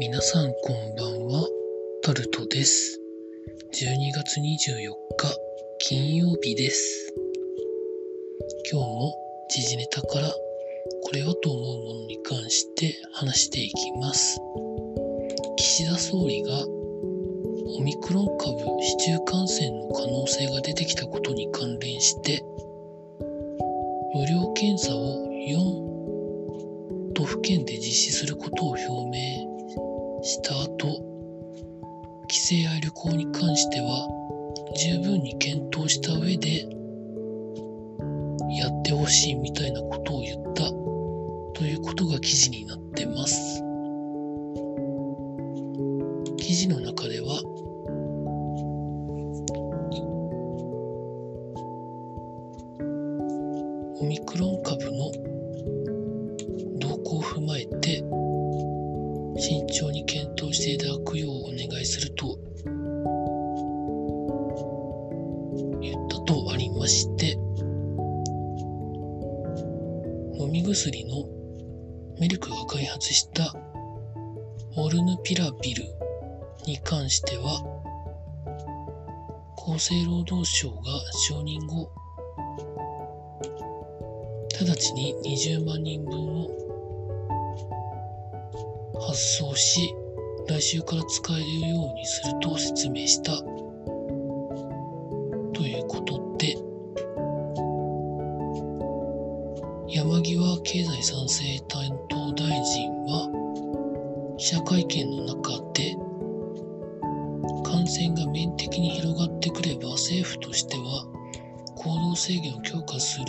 皆さんこんばんは、タルトです。12月24日、金曜日です。今日も時事ネタからこれはと思うものに関して話していきます。岸田総理がオミクロン株市中感染の可能性が出てきたことに関連して無料検査を4都府県で実施することを表明関しては十分に検討した上でやってほしいみたいなことを言ったということが記事になってます。記事の中ではオミクロン株のとありまして飲み薬のメルクが開発したモルヌピラビルに関しては厚生労働省が承認後直ちに20万人分を発送し来週から使えるようにすると説明した。際経済再生担当大臣は記者会見の中で感染が面的に広がってくれば政府としては行動制限を強化する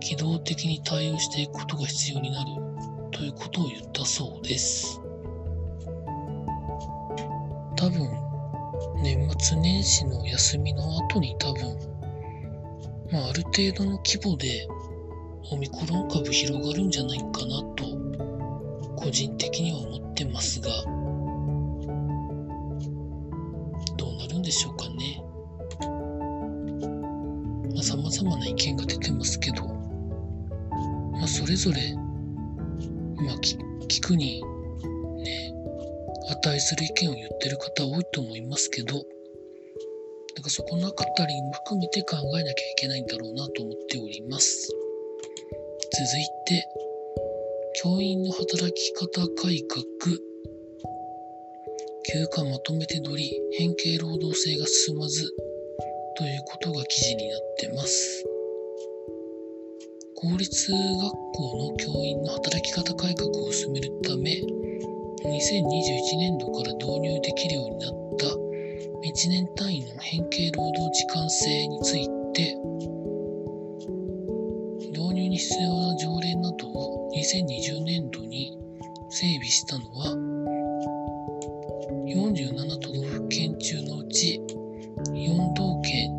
機動的に対応していくことが必要になるということを言ったそうです。多分、年末年始の休みの後に多分、まあ、ある程度の規模でオミクロン株広がるんじゃないかなと、個人的には思ってますが、どうなるんでしょうかね。まあ、様々な意見が出てますけど、まあ、それぞれ、まあ、き聞くに、ね、値する意見を言ってる方多いと思いますけど、なんかそこのあたりも含めて考えなきゃいけないんだろうなと思っております。続いて、教員の働き方改革、休暇まとめて取り、変形労働制が進まず、ということが記事になってます。公立学校の教員の働き方改革を進めるため、2021年度から導入できるようになった1年単位の変形労働時間制について、導入に必要な条例などを2020年度に整備したのは、47都道府県中のうち4道県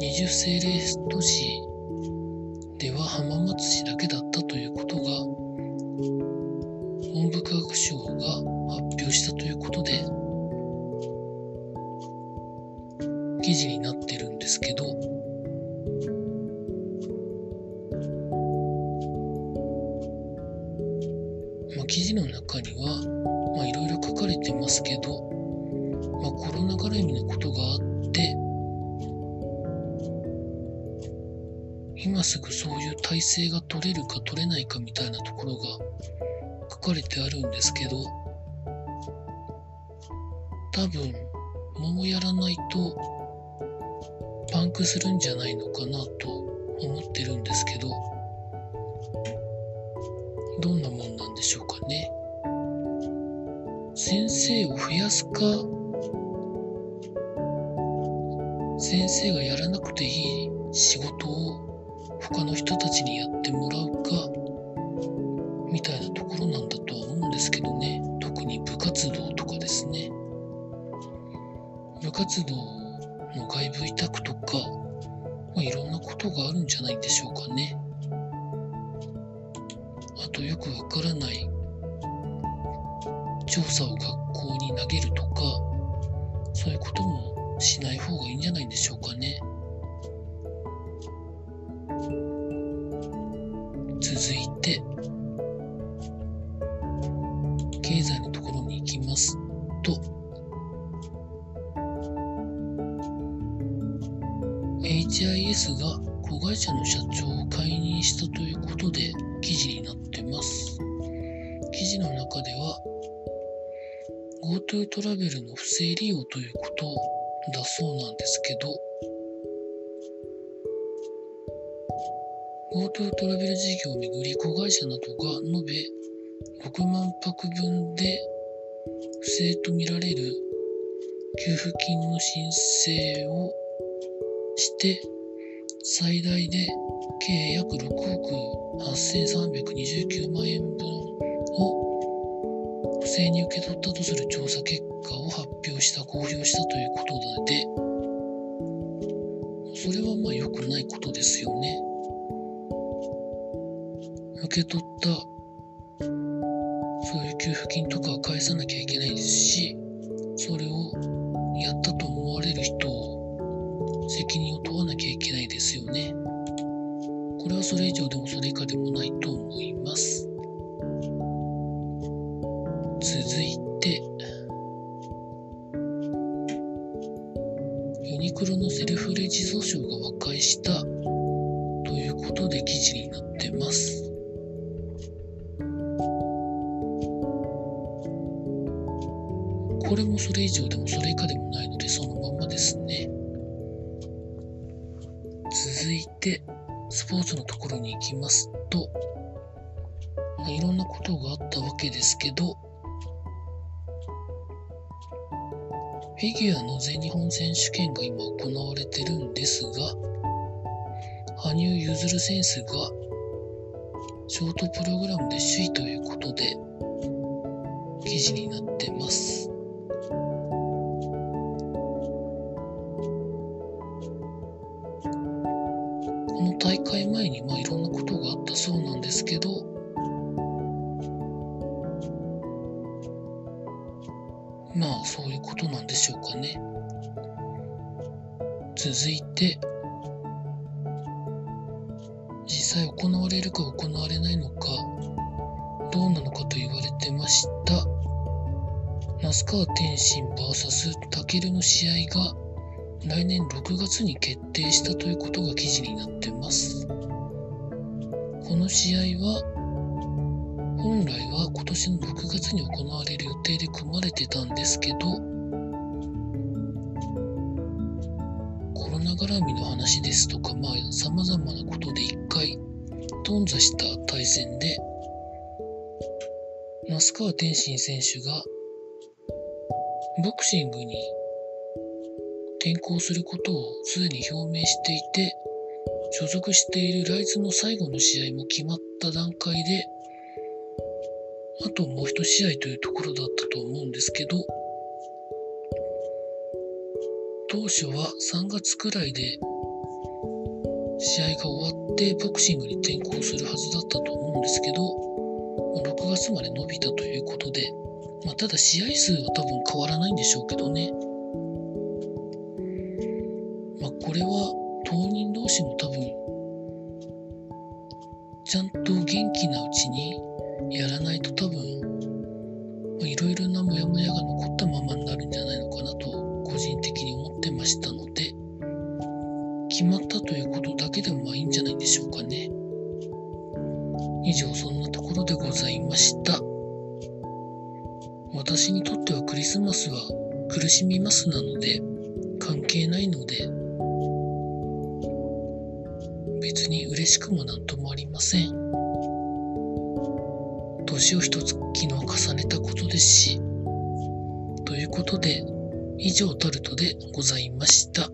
20政令都市では浜松市だけだったということが文部科学省が発表したということで記事になってるんですけどてますけど、まあ、コロナ絡みのことがあって今すぐそういう体制が取れるか取れないかみたいなところが書かれてあるんですけど多分もうやらないとパンクするんじゃないのかなと思ってるんですけどどんなもんなんでしょうかね。先生を増やすか先生がやらなくていい仕事を他の人たちにやってもらうかみたいなところなんだとは思うんですけどね。特に部活動とかですね。部活動の外部委託とか、まあ、いろんなことがあるんじゃないでしょうかね。あとよくわからない調査を学校に投げるとかそういうこともしない方がいいんじゃないでしょうかね続いて経済のところに行きますと、HIS が子会社の社長を解任したということで記事になってます。記事の中では GoTo トラベルの不正利用ということだそうなんですけど GoTo トラベル事業をめぐり子会社などが延べ6万泊分で不正とみられる給付金の申請をして最大で計約6億8329万円分正に受け取ったとする調査結果を発表した公表したということでそれはまあ良くないことですよね。受け取ったそういう給付金とかは返さなきゃいけないですしそれをやったと思われる人を責任を問わなきゃいけないですよね。これはそれ以上でもそれ以下でもないと思います。続いてユニクロのセルフレジ訴訟が和解したということで記事になってますこれもそれ以上でもそれ以下でもないのでそのままですね。続いて、スポーツのところに行きますと、いろんなことがあったわけですけど、フィギュアの全日本選手権が今行われてるんですが、羽生結弦選手がショートプログラムで首位ということで記事になってます。この大会前にまあいろんなことがあったそうなんですけどことなんでしょうかね続いて実際行われるか行われないのかどうなのかと言われてました那須川天心 VS タケルの試合が来年6月に決定したということが記事になってます。この試合は本来は今年の6月に行われる予定で組まれてたんですけど絡みの話ですとかまあ様々なことで一回頓挫した対戦で那須川天心選手がボクシングに転向することをすでに表明していて、所属しているライズの最後の試合も決まった段階で、あともう一試合というところだったと思うんですけど、当初は3月くらいで試合が終わってボクシングに転向するはずだったと思うんですけど、6月まで伸びたということで、まあ、ただ試合数は多分変わらないんでしょうけどね。まこれは当人同士も多分ちゃんと元気なうちにやらないと多分いろいろなモヤモヤが残ったままになるんじゃないのかなと個人的に思ってましたので決まったということだけでもまあいいんじゃないでしょうかね以上そんなところでございました私にとってはクリスマスは苦しみますなので関係ないので別に嬉しくもなんともありません。年を一つ昨日重ねたことですし、ということで、以上タルトでございました。